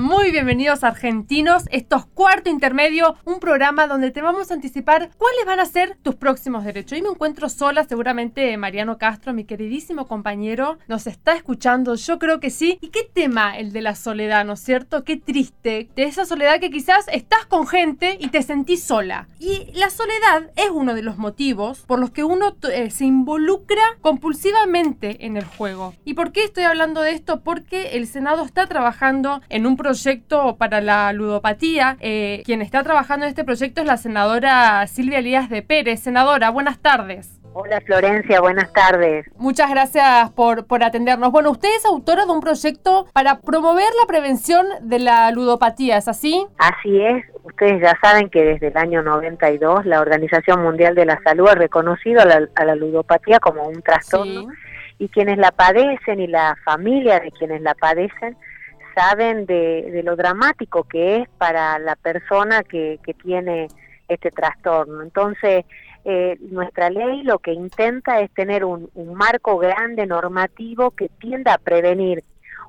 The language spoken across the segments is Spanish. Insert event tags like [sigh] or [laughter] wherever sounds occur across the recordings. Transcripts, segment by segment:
Muy bienvenidos argentinos. Esto es Cuarto Intermedio, un programa donde te vamos a anticipar cuáles van a ser tus próximos derechos. Y me encuentro sola, seguramente Mariano Castro, mi queridísimo compañero, nos está escuchando. Yo creo que sí. ¿Y qué tema el de la soledad, no es cierto? Qué triste. De esa soledad que quizás estás con gente y te sentís sola. Y la soledad es uno de los motivos por los que uno eh, se involucra compulsivamente en el juego. ¿Y por qué estoy hablando de esto? Porque el Senado está trabajando en un proyecto para la ludopatía. Eh, quien está trabajando en este proyecto es la senadora Silvia Elías de Pérez. Senadora, buenas tardes. Hola Florencia, buenas tardes. Muchas gracias por, por atendernos. Bueno, usted es autora de un proyecto para promover la prevención de la ludopatía, ¿es así? Así es. Ustedes ya saben que desde el año 92 la Organización Mundial de la Salud ha reconocido a la, ludopatía como un trastorno y quienes la padecen y la familia de quienes la padecen saben de, lo dramático que es para la persona que, tiene este trastorno. Entonces, eh, nuestra ley lo que intenta es tener un, marco grande normativo que tienda a prevenir.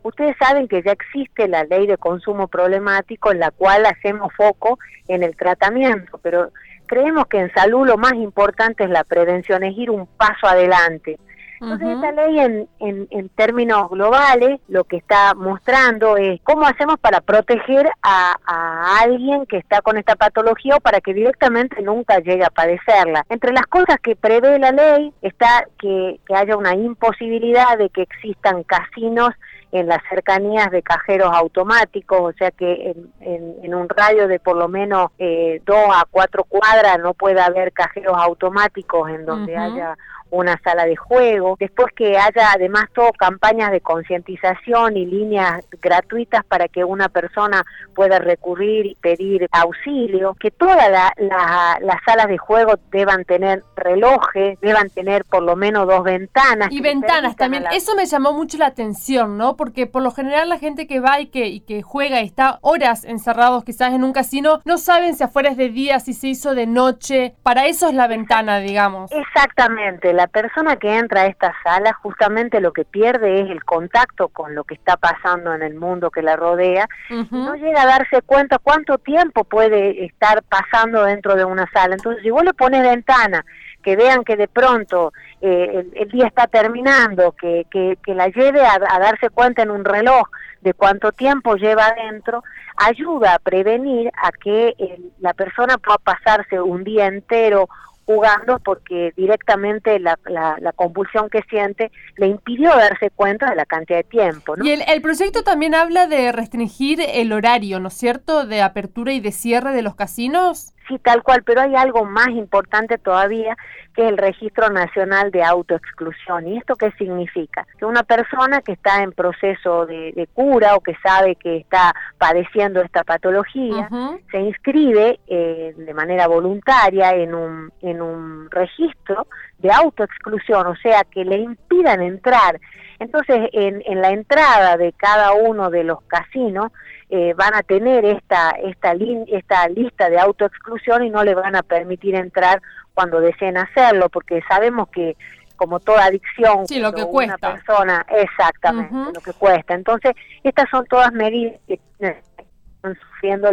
Ustedes saben que ya existe la ley de consumo problemático en la cual hacemos foco en el tratamiento, pero creemos que en salud lo más importante es la prevención, es ir un paso adelante. Entonces, esta ley en, en, términos globales lo que está mostrando es cómo hacemos para proteger a, a, alguien que está con esta patología o para que directamente nunca llegue a padecerla. Entre las cosas que prevé la ley está que, que haya una imposibilidad de que existan casinos en las cercanías de cajeros automáticos, o sea que en, en, un radio de por lo menos eh, dos a cuatro cuadras no puede haber cajeros automáticos en donde haya una sala de juego, después que haya además todo campañas de concientización y líneas gratuitas para que una persona pueda recurrir y pedir auxilio, que todas las salas de juego deban tener relojes, deban tener por lo menos dos ventanas. Y ventanas también, eso me llamó mucho la atención, ¿no? Porque por lo general la gente que va y que, y que juega y está horas encerrados quizás en un casino, no saben si afuera es de día, si se hizo de noche, para eso es la ventana, digamos. Exactamente, la persona que entra a esta sala justamente lo que pierde es el contacto con lo que está pasando en el mundo que la rodea, no llega a darse cuenta cuánto tiempo puede estar pasando dentro de una sala. Entonces, si vos le pones ventana, que vean que de pronto eh, el, día está terminando, que, que, la lleve a, darse cuenta en un reloj de cuánto tiempo lleva adentro, ayuda a prevenir a que la persona pueda pasarse un día entero jugando porque directamente la, la, compulsión que siente le impidió darse cuenta de la cantidad de tiempo. Y el, el, proyecto también habla de restringir el horario, ¿no es cierto?, de apertura y de cierre de los casinos. Sí, tal cual, pero hay algo más importante todavía que es el Registro Nacional de Autoexclusión. ¿Y esto qué significa? Que una persona que está en proceso de, cura o que sabe que está padeciendo esta patología, se inscribe eh, de manera voluntaria en un, en un registro de autoexclusión, o sea, que le impidan entrar. Entonces, en, en la entrada de cada uno de los casinos, eh, van a tener esta, esta, esta lista de autoexclusión y no le van a permitir entrar cuando deseen hacerlo, porque sabemos que como toda adicción, sí, lo que cuesta. una persona, exactamente, lo que cuesta. Entonces, estas son todas medidas que están sufriendo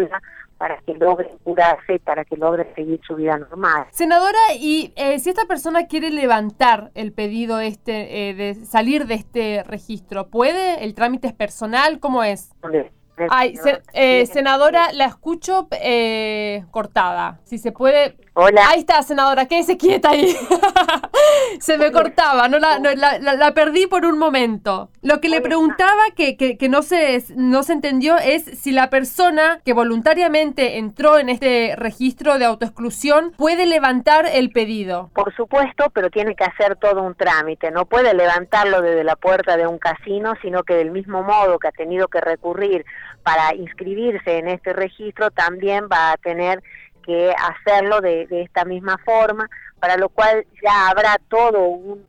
para que logre curarse, para que logre seguir su vida normal. Senadora, y eh, si esta persona quiere levantar el pedido este eh, de salir de este registro, ¿puede? ¿El trámite es personal? ¿Cómo es? Ay, eh, senadora, la escucho eh, cortada. Si se puede. Hola. Ahí está, senadora, quédese quieta ahí. [laughs] se me cortaba, no, la, la, perdí por un momento. Lo que le preguntaba que, que, no, se, no se entendió es si la persona que voluntariamente entró en este registro de autoexclusión puede levantar el pedido. Por supuesto, pero tiene que hacer todo un trámite. No puede levantarlo desde la puerta de un casino, sino que del mismo modo que ha tenido que recurrir para inscribirse en este registro también va a tener que hacerlo de, esta misma forma, para lo cual ya habrá todo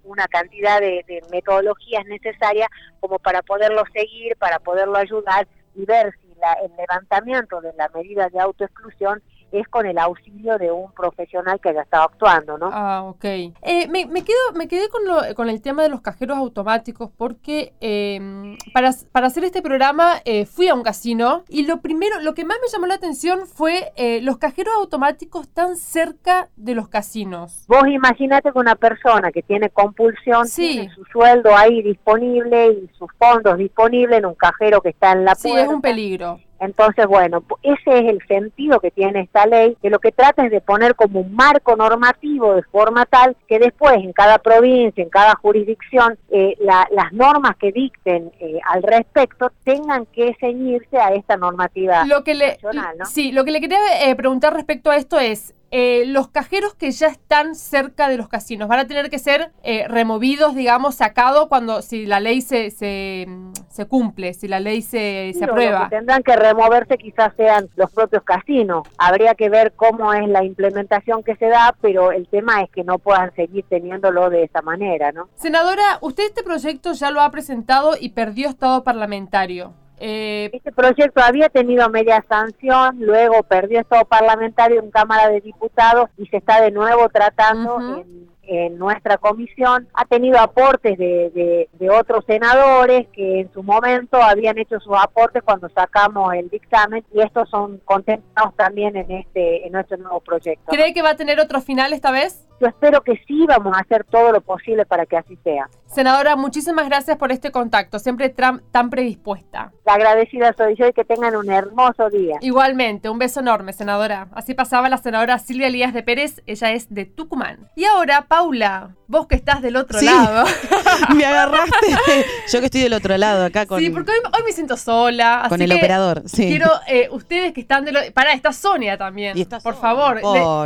una cantidad de, metodologías necesarias como para poderlo seguir, para poderlo ayudar y ver si el levantamiento de la medida de autoexclusión es con el auxilio de un profesional que haya estado actuando, ¿no? Ah, ok. Eh, me, me, quedo, me quedé con, lo, con el tema de los cajeros automáticos porque em, para, para, hacer este programa eh, fui a un casino y lo primero, lo que más me llamó la atención fue eh, los cajeros automáticos tan cerca de los casinos. Vos imagínate que una persona que tiene compulsión tiene su sueldo ahí disponible y sus fondos disponibles en un cajero que está en la puerta. Sí, es un peligro. Entonces, bueno, ese es el sentido que tiene esta ley, que lo que trata es de poner como un marco normativo de forma tal que después en cada provincia, en cada jurisdicción, eh, las normas que dicten eh, al respecto tengan que ceñirse a esta normativa lo que le, Sí, lo que le quería eh, preguntar respecto a esto es, eh, los cajeros que ya están cerca de los casinos van a tener que ser eh, removidos, digamos, sacados cuando si la ley se, se, cumple, si la ley se, se aprueba. que tendrán que removerse quizás sean los propios casinos. Habría que ver cómo es la implementación que se da, pero el tema es que no puedan seguir teniéndolo de esa manera, ¿no? Senadora, usted este proyecto ya lo ha presentado y perdió estado parlamentario. Eh, este proyecto había tenido media sanción, luego perdió estado parlamentario en Cámara de Diputados y se está de nuevo tratando en en nuestra comisión ha tenido aportes de, de, otros senadores que en su momento habían hecho sus aportes cuando sacamos el dictamen y estos son contemplados también en este en nuestro nuevo proyecto. ¿Cree que va a tener otro final esta vez? Yo espero que sí, vamos a hacer todo lo posible para que así sea. Senadora, muchísimas gracias por este contacto, siempre tan predispuesta. La agradecida soy yo y que tengan un hermoso día. Igualmente, un beso enorme, senadora. Así pasaba la senadora Silvia Elías de Pérez, ella es de Tucumán. Y ahora, Paula, vos que estás del otro lado. [laughs] me agarraste. [laughs] Yo que estoy del otro lado acá con. Sí, porque hoy, me siento sola. con el operador, sí. Quiero, eh, ustedes que están del otro. Pará, está Sonia también. Y por favor.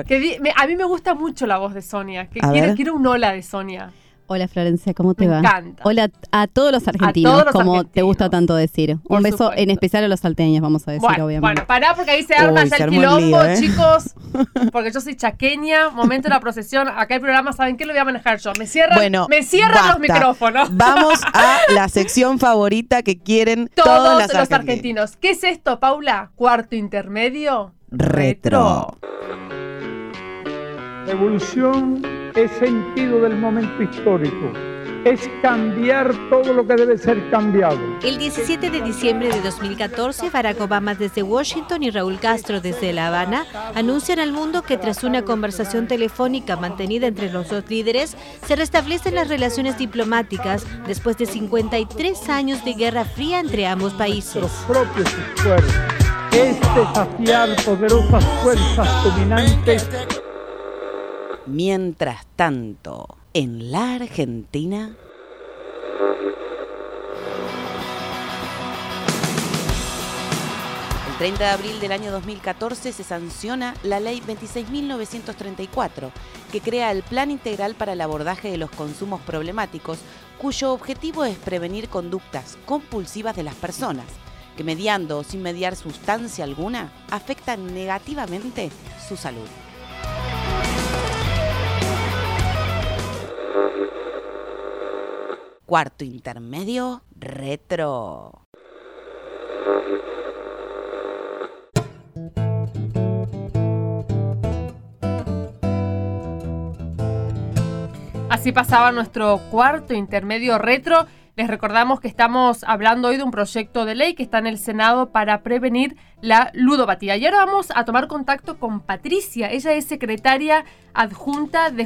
que a mí me gusta mucho la voz de Sonia. Que quiero, quiero un hola de Sonia. Hola Florencia, ¿cómo te va? Me encanta. Hola a todos los argentinos, como te gusta tanto decir. Un beso en especial a los salteños, vamos a decir, obviamente. Bueno, pará porque ahí se arma ya el quilombo, ¿eh? chicos. [laughs] Porque yo soy chaqueña, momento de la procesión, acá el programa, ¿saben qué lo voy a manejar yo? Me cierran, bueno, me cierran los micrófonos. Vamos a [laughs] la sección favorita que quieren todos, los argentinos. ¿Qué es esto, Paula? Cuarto intermedio. Retro. Evolución es sentido del momento histórico. Es cambiar todo lo que debe ser cambiado. El 17 de diciembre de 2014, Barack Obama desde Washington y Raúl Castro desde La Habana anuncian al mundo que tras una conversación telefónica mantenida entre los dos líderes, se restablecen las relaciones diplomáticas después de 53 años de guerra fría entre ambos países. Los propios esfuerzos es desafiar poderosas fuerzas dominantes Mientras tanto, en la Argentina... El 30 de abril del año 2014 se sanciona la Ley 26.934, que crea el Plan Integral para el Abordaje de los Consumos Problemáticos, cuyo objetivo es prevenir conductas compulsivas de las personas, que mediando o sin mediar sustancia alguna afectan negativamente su salud. Cuarto intermedio, retro. Así pasaba nuestro cuarto intermedio retro les recordamos que estamos hablando hoy de un proyecto de ley que está en el Senado para prevenir la ludopatía. Y ahora vamos a tomar contacto con Patricia. Ella es secretaria adjunta de,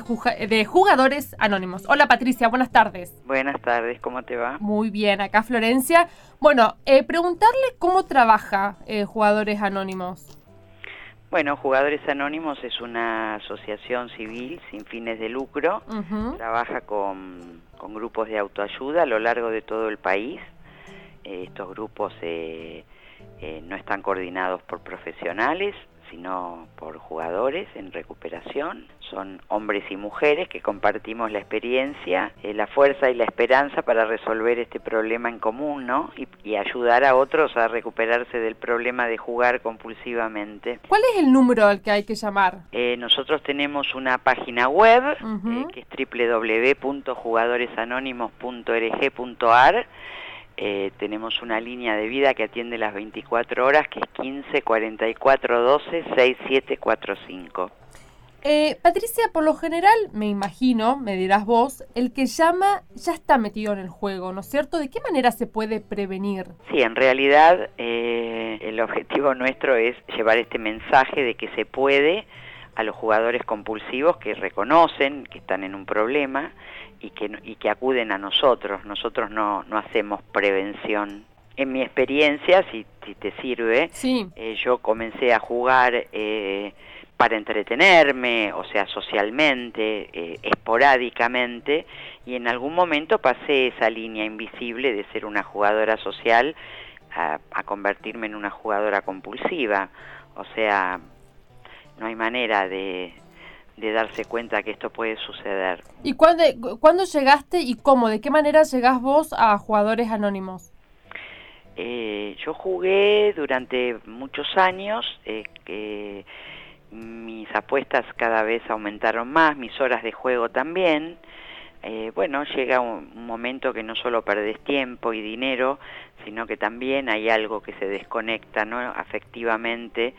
Jugadores Anónimos. Hola Patricia, buenas tardes. Buenas tardes, ¿cómo te va? Muy bien, acá Florencia. Bueno, eh, preguntarle cómo trabaja eh, Jugadores Anónimos. Bueno, Jugadores Anónimos es una asociación civil sin fines de lucro. Trabaja con con grupos de autoayuda a lo largo de todo el país. Eh, estos grupos eh, eh, no están coordinados por profesionales, sino por jugadores en recuperación. Son hombres y mujeres que compartimos la experiencia, eh, la fuerza y la esperanza para resolver este problema en común, ¿no? Y, ayudar a otros a recuperarse del problema de jugar compulsivamente. ¿Cuál es el número al que hay que llamar? Eh, nosotros tenemos una página web eh, que es www.jugadoresanónimos.org.ar eh, tenemos una línea de vida que atiende las 24 horas, que es 15 44 12 6745. Eh, Patricia, por lo general, me imagino, me dirás vos, el que llama ya está metido en el juego, ¿no es cierto? ¿De qué manera se puede prevenir? Sí, en realidad eh, el objetivo [laughs] nuestro es llevar este mensaje de que se puede a los jugadores compulsivos que reconocen que están en un problema y que, y que acuden a nosotros. Nosotros no, no hacemos prevención. En mi experiencia, si, si te sirve, eh, yo comencé a jugar eh, para entretenerme, o sea, socialmente, eh, esporádicamente, y en algún momento pasé esa línea invisible de ser una jugadora social a, a convertirme en una jugadora compulsiva. O sea, no hay manera de, de darse cuenta que esto puede suceder. ¿Y cuándo, cuándo llegaste y cómo? ¿De qué manera llegás vos a jugadores anónimos? Eh, yo jugué durante muchos años, eh, que mis apuestas cada vez aumentaron más, mis horas de juego también. Eh, bueno, llega un, momento que no solo perdés tiempo y dinero, sino que también hay algo que se desconecta ¿no? afectivamente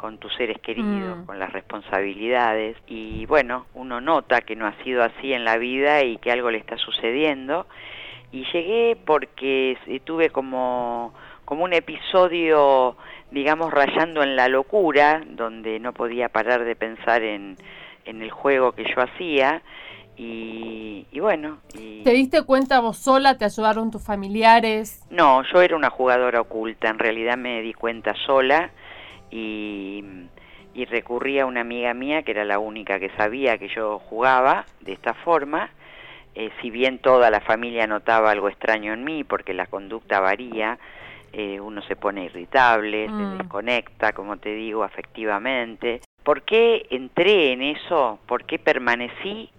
con tus seres queridos, mm. con las responsabilidades y bueno, uno nota que no ha sido así en la vida y que algo le está sucediendo y llegué porque tuve como como un episodio digamos rayando en la locura donde no podía parar de pensar en, en el juego que yo hacía y, y, bueno. Y... ¿Te diste cuenta vos sola? ¿Te ayudaron tus familiares? No, yo era una jugadora oculta, en realidad me di cuenta sola y, y recurrí a una amiga mía que era la única que sabía que yo jugaba de esta forma. Eh, si bien toda la familia notaba algo extraño en mí, porque la conducta varía, eh, uno se pone irritable, se mm. desconecta, como te digo, afectivamente. ¿Por qué entré en eso? ¿Por qué permanecí?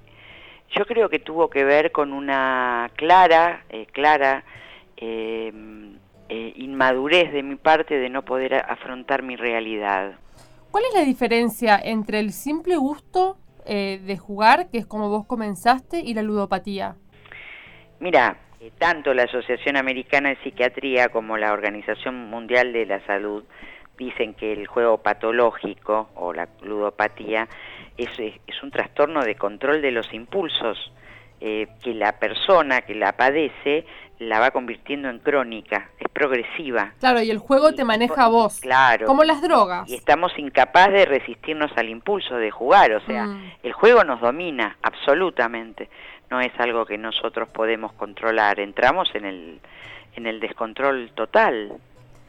Yo creo que tuvo que ver con una clara, eh, clara eh, eh, inmadurez de mi parte de no poder afrontar mi realidad. ¿Cuál es la diferencia entre el simple gusto eh, de jugar, que es como vos comenzaste, y la ludopatía? Mira, eh, tanto la Asociación Americana de Psiquiatría como la Organización Mundial de la Salud dicen que el juego patológico o la ludopatía es, es un trastorno de control de los impulsos eh, que la persona que la padece la va convirtiendo en crónica, es progresiva. Claro, y el juego te maneja a vos. Claro. Como las drogas. Y estamos incapaces de resistirnos al impulso de jugar, o sea, mm. el juego nos domina absolutamente. No es algo que nosotros podemos controlar, entramos en el en el descontrol total.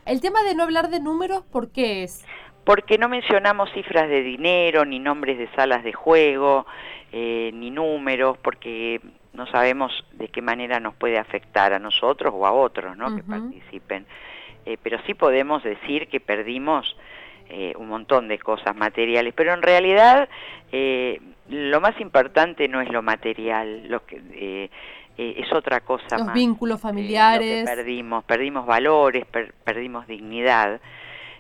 El tema de no hablar de números, ¿por qué es? Porque no mencionamos cifras de dinero, ni nombres de salas de juego, eh, ni números, porque no sabemos de qué manera nos puede afectar a nosotros o a otros ¿no? que participen. Eh, pero sí podemos decir que perdimos eh, un montón de cosas materiales, pero en realidad lo más importante no es lo material, lo que es otra cosa Los vínculos familiares. perdimos, perdimos valores, perdimos dignidad,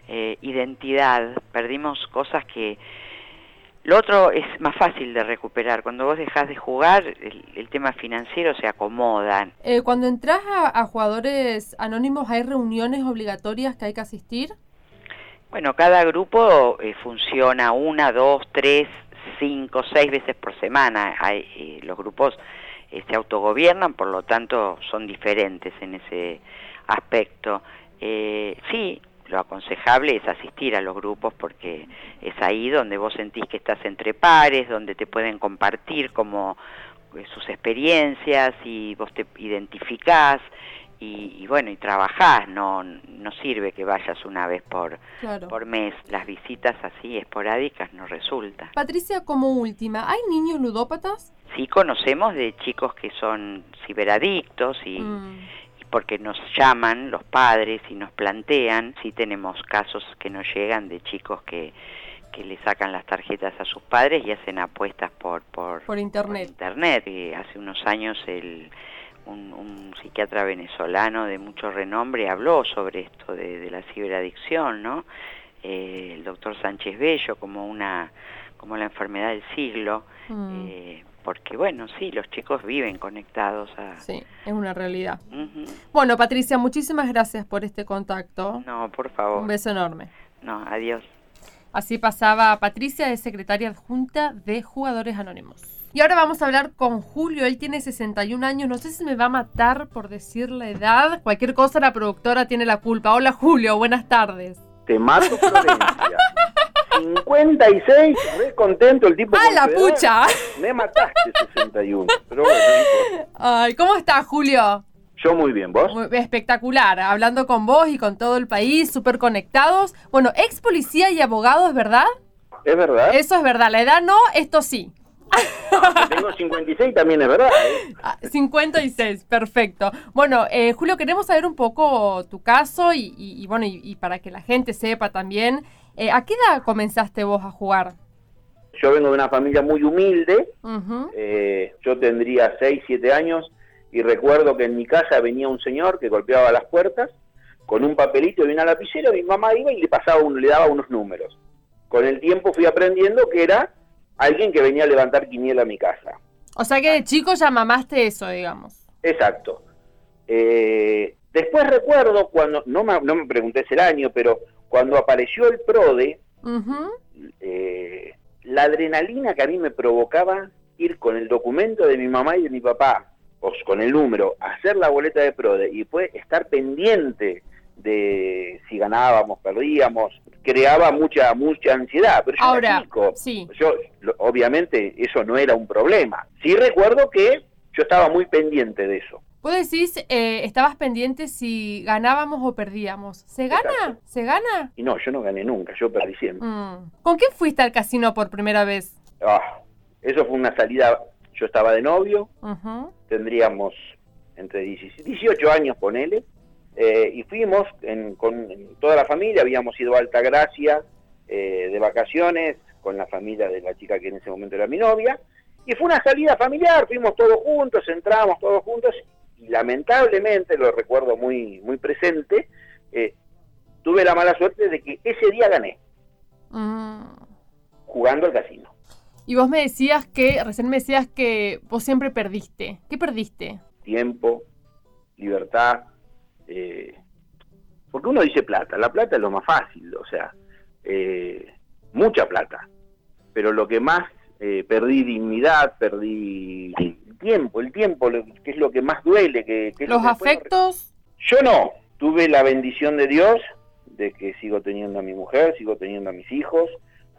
identidad, perdimos cosas que lo otro es más fácil de recuperar. Cuando vos dejás de jugar, el, tema financiero se acomoda. Eh, cuando entras a, jugadores anónimos, ¿hay reuniones obligatorias que hay que asistir? Bueno, cada grupo eh, funciona una, dos, tres, cinco, seis veces por semana. Hay, eh, los grupos se autogobiernan, por lo tanto son diferentes en ese aspecto. sí, lo aconsejable es asistir a los grupos porque es ahí donde vos sentís que estás entre pares, donde te pueden compartir como eh, sus experiencias y vos te identificás y, bueno, y trabajás, no, no sirve que vayas una vez por, por mes, las visitas así esporádicas no resulta. Patricia, como última, ¿hay niños ludópatas? Sí conocemos de chicos que son ciberadictos y... Mm porque nos llaman los padres y nos plantean, sí tenemos casos que nos llegan de chicos que que le sacan las tarjetas a sus padres y hacen apuestas por por, por internet. internet. Y hace unos años el un, psiquiatra venezolano de mucho renombre habló sobre esto de, la ciberadicción, ¿no? Eh, el doctor Sánchez Bello como una como la enfermedad del siglo, mm. eh, porque bueno, sí, los chicos viven conectados a... Sí, es una realidad. Bueno, Patricia, muchísimas gracias por este contacto. No, por favor. Un beso enorme. No, adiós. Así pasaba Patricia, de secretaria adjunta de Jugadores Anónimos. Y ahora vamos a hablar con Julio. Él tiene 61 años. No sé si me va a matar por decir la edad. Cualquier cosa la productora tiene la culpa. Hola Julio, buenas tardes. Te mato, Florencia. [laughs] 56, re contento el tipo. ¡Ah, la pucha! Me mataste 61. Pero bueno, Ay, ¿cómo estás, Julio? Yo muy bien, ¿vos? espectacular, hablando con vos y con todo el país, súper conectados. Bueno, ex policía y abogado, ¿es verdad? Es verdad. Eso es verdad, la edad no, esto sí. tengo 56 también es verdad. 56, ¿eh? ah, perfecto. Bueno, eh, Julio, queremos saber un poco tu caso y, bueno, y, para que la gente sepa también, eh, ¿a qué edad comenzaste vos a jugar? Yo vengo de una familia muy humilde, yo tendría 6, 7 años y recuerdo que en mi casa venía un señor que golpeaba las puertas con un papelito y una lapicera, mi mamá iba y le pasaba le daba unos números. Con el tiempo fui aprendiendo que era alguien que venía a levantar quiniela a mi casa. O sea que de chico ya mamaste eso, digamos. Exacto. Eh, después recuerdo cuando, no me, no me pregunté el año, pero cuando apareció el PRODE, eh, la adrenalina que a mí me provocaba ir con el documento de mi mamá y de mi papá, o con el número, hacer la boleta de PRODE y después estar pendiente de si ganábamos, perdíamos, creaba mucha mucha ansiedad. Pero yo Ahora, yo obviamente eso no era un problema. Sí recuerdo que yo estaba muy pendiente de eso. Vos decís, eh, estabas pendiente si ganábamos o perdíamos. ¿Se gana? ¿Se gana? Y no, yo no gané nunca, yo perdí siempre. Mm. ¿Con quién fuiste al casino por primera vez? Ah, eso fue una salida, yo estaba de novio, tendríamos entre 18 años, ponele, eh, y fuimos con toda la familia, habíamos ido a Altagracia eh, de vacaciones con la familia de la chica que en ese momento era mi novia, y fue una salida familiar, fuimos todos juntos, entramos todos juntos, y lamentablemente, lo recuerdo muy, muy presente, eh, tuve la mala suerte de que ese día gané, mm. jugando al casino. Y vos me decías que, recién me decías que vos siempre perdiste. ¿Qué perdiste? Tiempo, libertad, eh, porque uno dice plata, la plata es lo más fácil, o sea, eh, mucha plata, pero lo que más eh, perdí dignidad, perdí tiempo, el tiempo, que es lo que más duele. Que, ¿Los afectos? Yo no, tuve la bendición de Dios de que sigo teniendo a mi mujer, sigo teniendo a mis hijos,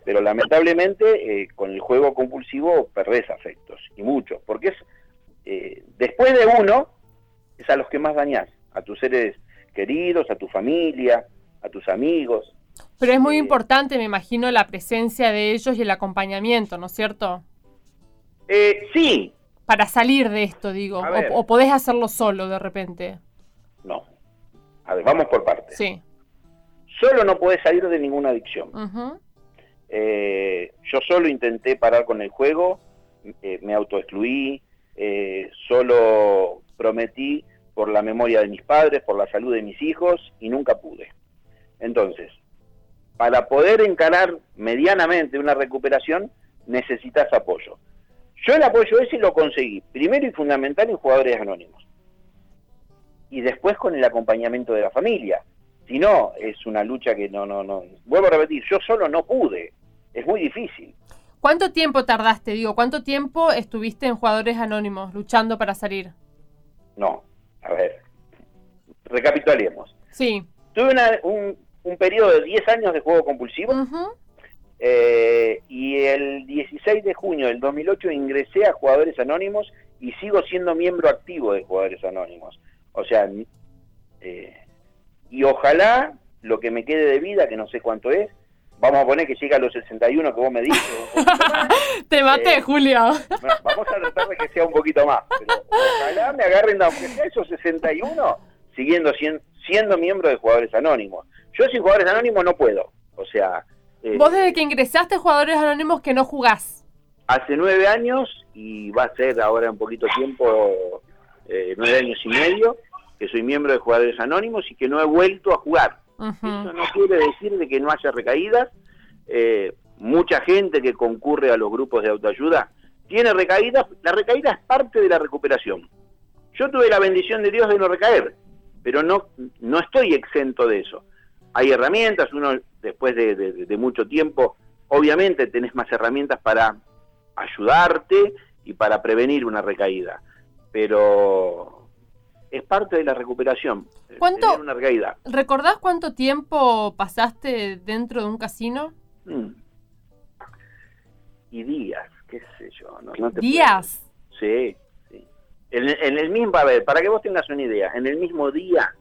pero lamentablemente con el juego compulsivo perdés afectos, y muchos, porque es, después de uno, es a los que más dañás a tus seres queridos, a tu familia, a tus amigos. Pero es muy eh, importante, me imagino, la presencia de ellos y el acompañamiento, ¿no es cierto? Eh, sí. Para salir de esto, digo. O, podés hacerlo solo de repente. No. A ver, vamos por partes. Sí. Solo no podés salir de ninguna adicción. Eh, yo solo intenté parar con el juego, me autoexcluí, solo prometí por la memoria de mis padres, por la salud de mis hijos y nunca pude. Entonces, para poder encarar medianamente una recuperación necesitas apoyo. Yo el apoyo ese lo conseguí, primero y fundamental en jugadores anónimos. Y después con el acompañamiento de la familia. Si no, es una lucha que no, no, no. Vuelvo a repetir, yo solo no pude. Es muy difícil. ¿Cuánto tiempo tardaste, digo? ¿Cuánto tiempo estuviste en jugadores anónimos luchando para salir? No, a ver, recapitulemos. Sí. Tuve un, un, periodo de 10 años de juego compulsivo eh, y el 16 de junio del 2008 ingresé a Jugadores Anónimos y sigo siendo miembro activo de Jugadores Anónimos. O sea, eh, y ojalá lo que me quede de vida, que no sé cuánto es, vamos a poner que llega a los 61 que vos me dices. [laughs] Te maté, eh, Julio. vamos a tratar de que sea un poquito más. Pero ojalá me agarren, aunque sea esos 61, siguiendo siendo, miembro de Jugadores Anónimos. Yo sin Jugadores Anónimos no puedo. O sea... Eh, Vos desde que ingresaste Jugadores Anónimos que no jugás. Hace nueve años y va a ser ahora un poquito tiempo, eh, nueve años y medio, que soy miembro de Jugadores Anónimos y que no he vuelto a jugar. Eso no quiere decir de que no haya recaídas. Eh, mucha gente que concurre a los grupos de autoayuda tiene recaídas. La recaída es parte de la recuperación. Yo tuve la bendición de Dios de no recaer, pero no, no estoy exento de eso. Hay herramientas, uno después de, mucho tiempo, obviamente tenés más herramientas para ayudarte y para prevenir una recaída, pero es parte de la recuperación. ¿Cuánto, una recaída. ¿Recordás cuánto tiempo pasaste dentro de un casino? Mm. Y días, qué sé yo. ¿Días? Sí. En, el mismo, a ver, para que vos tengas una idea, en el mismo día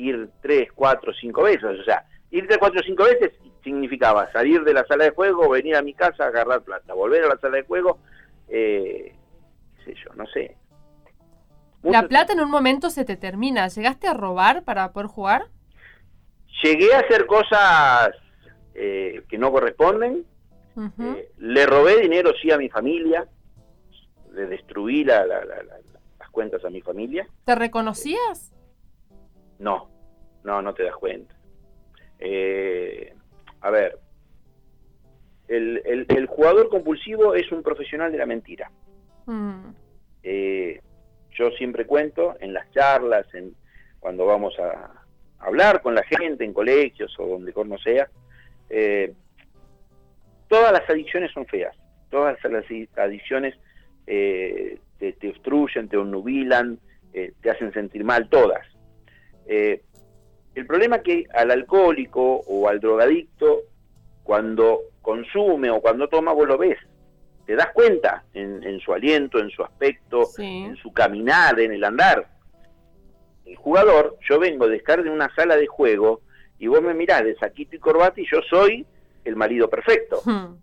ir tres, cuatro, cinco veces, o sea, ir tres, cuatro, cinco veces significaba salir de la sala de juego, venir a mi casa, agarrar plata, volver a la sala de juego, eh, qué sé yo, no sé. la plata en un momento se te termina. ¿Llegaste a robar para poder jugar? Llegué a hacer cosas eh, que no corresponden. Eh, le robé dinero sí a mi familia de destruir las cuentas a mi familia. ¿Te reconocías? No, no, no te das cuenta. Eh, a ver, el, jugador compulsivo es un profesional de la mentira. Mm. Eh, yo siempre cuento en las charlas, en, cuando vamos a hablar con la gente en colegios o donde no sea, eh, todas las adicciones son feas, todas las adicciones eh, te, obstruyen, te onnubilan, eh, te hacen sentir mal, todas. El problema es que al alcohólico o al drogadicto, cuando consume o cuando toma, vos lo ves. Te das cuenta en, su aliento, en su aspecto, en su caminar, en el andar. El jugador, yo vengo de estar en una sala de juego y vos me mirás de saquito y corbata y yo soy el marido perfecto. Hmm.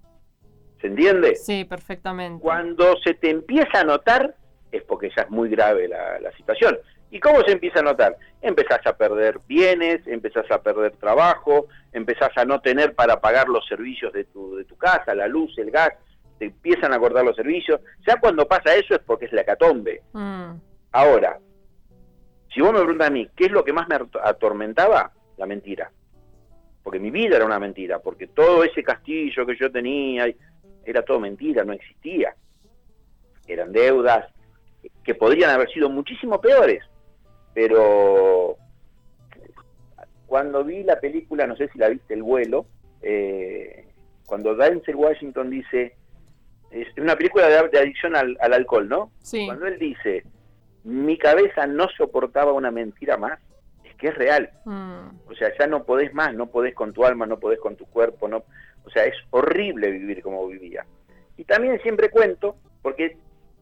¿Se entiende? Sí, perfectamente. Cuando se te empieza a notar es porque ya es muy grave la, situación. ¿Y cómo se empieza a notar? Empezás a perder bienes, empezás a perder trabajo, empezás a no tener para pagar los servicios de tu, de tu casa, la luz, el gas, te empiezan a cortar los servicios. Ya cuando pasa eso es porque es la catombe. Mm. Ahora, si vos me preguntas a mí, ¿qué es lo que más me atormentaba? La mentira. Porque mi vida era una mentira, porque todo ese castillo que yo tenía, era todo mentira, no existía. Eran deudas que podrían haber sido muchísimo peores, pero cuando vi la película, no sé si la viste, El vuelo, eh, cuando Denzel Washington dice, es una película de, adicción al, alcohol, ¿no? Sí. Cuando él dice, mi cabeza no soportaba una mentira más, es que es real. Mm. O sea, ya no podés más, no podés con tu alma, no podés con tu cuerpo, no, o sea, es horrible vivir como vivía. Y también siempre cuento, porque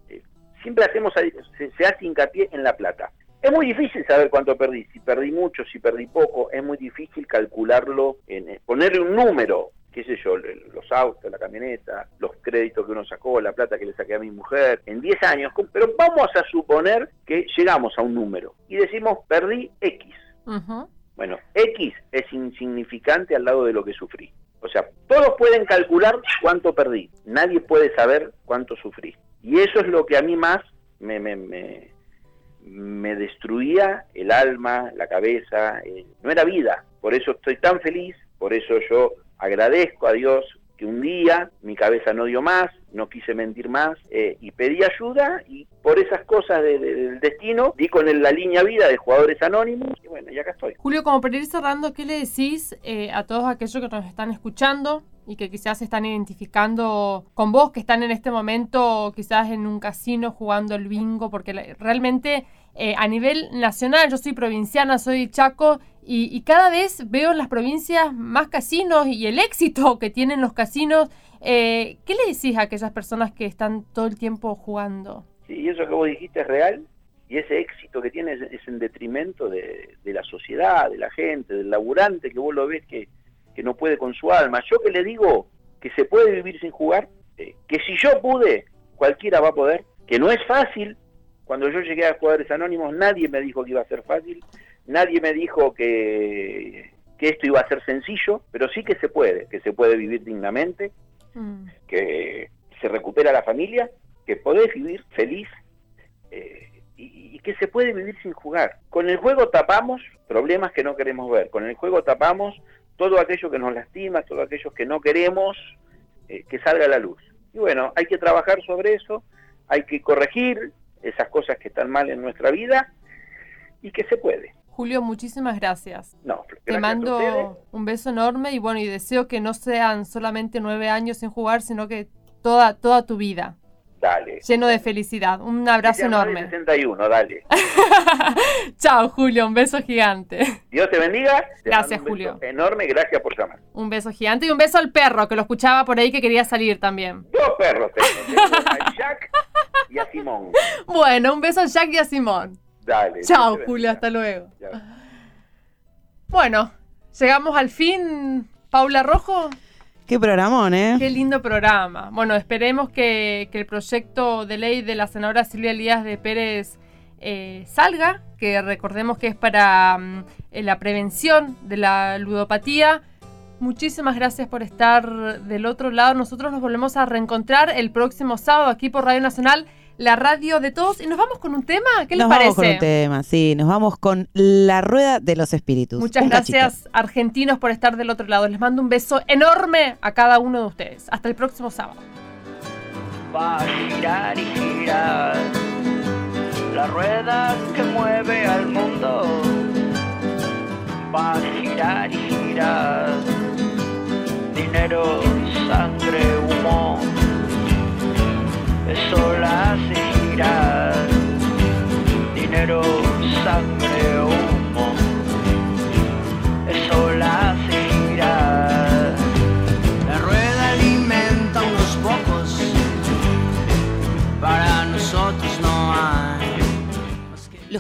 eh, siempre hacemos, se, hace hincapié en la plata. Es muy difícil saber cuánto perdí, si perdí mucho, si perdí poco, es muy difícil calcularlo, en, eh, ponerle un número, qué sé yo, los autos, la camioneta, los créditos que uno sacó, la plata que le saqué a mi mujer, en 10 años, pero vamos a suponer que llegamos a un número y decimos perdí X. Bueno, X es insignificante al lado de lo que sufrí. O sea, todos pueden calcular cuánto perdí, nadie puede saber cuánto sufrí. Y eso es lo que a mí más me, me, me, destruía el alma, la cabeza, eh, no era vida. Por eso estoy tan feliz, por eso yo agradezco a Dios que un día mi cabeza no dio más, no quise mentir más eh, y pedí ayuda y por esas cosas del destino di con la línea vida de jugadores anónimos y bueno, ya acá estoy. Julio, como para ir cerrando, ¿qué le decís eh, a todos aquellos que nos están escuchando y que quizás se están identificando con vos, que están en este momento quizás en un casino jugando el bingo, porque realmente eh, a nivel nacional, yo soy provinciana, soy Chaco, y, cada vez veo en las provincias más casinos y el éxito que tienen los casinos. Eh, ¿Qué le decís a aquellas personas que están todo el tiempo jugando? Sí, eso que vos dijiste es real, y ese éxito que tiene es, en detrimento de, la sociedad, de la gente, del laburante, que vos lo ves que, que no puede con su alma. Yo que le digo que se puede vivir sin jugar, eh, que si yo pude, cualquiera va a poder, que no es fácil, Cuando yo llegué a Jugadores Anónimos nadie me dijo que iba a ser fácil, nadie me dijo que, que esto iba a ser sencillo, pero sí que se puede, que se puede vivir dignamente, mm. que se recupera la familia, que podés vivir feliz eh, y, y, que se puede vivir sin jugar. Con el juego tapamos problemas que no queremos ver, con el juego tapamos todo aquello que nos lastima, todo aquello que no queremos eh, que salga a la luz. Y bueno, hay que trabajar sobre eso, hay que corregir esas cosas que están mal en nuestra vida y que se puede. Julio, muchísimas gracias. Te mando un beso enorme y bueno, y deseo que no sean solamente nueve años sin jugar, sino que toda, toda tu vida. Dale. Lleno de felicidad. Un abrazo enorme. 61, dale. [laughs] Chao, Julio. Un beso gigante. Dios te bendiga. gracias, Julio. Enorme, gracias por llamar. Un beso gigante y un beso al perro que lo escuchaba por ahí que quería salir también. Dos perros tengo. [laughs] a Jack y a Simón. Bueno, un beso a Jack y a Simón. Dale. Chao, Julio. Hasta luego. Bueno, llegamos al fin. Paula Rojo. Qué programón, ¿eh? Qué lindo programa. Bueno, esperemos que, el proyecto de ley de la senadora Silvia Elías de Pérez eh, salga, que recordemos que es para mm, la prevención de la ludopatía. Muchísimas gracias por estar del otro lado. Nosotros nos volvemos a reencontrar el próximo sábado aquí por Radio Nacional la radio de todos y nos vamos con un tema. ¿Qué les parece? Nos vamos con un tema, sí, nos vamos con la rueda de los espíritus. Muchas gracias, argentinos, por estar del otro lado. Les mando un beso enorme a cada uno de ustedes. Hasta el próximo sábado. Va a girar y girar la rueda que mueve al mundo. Va a girar y girar dinero,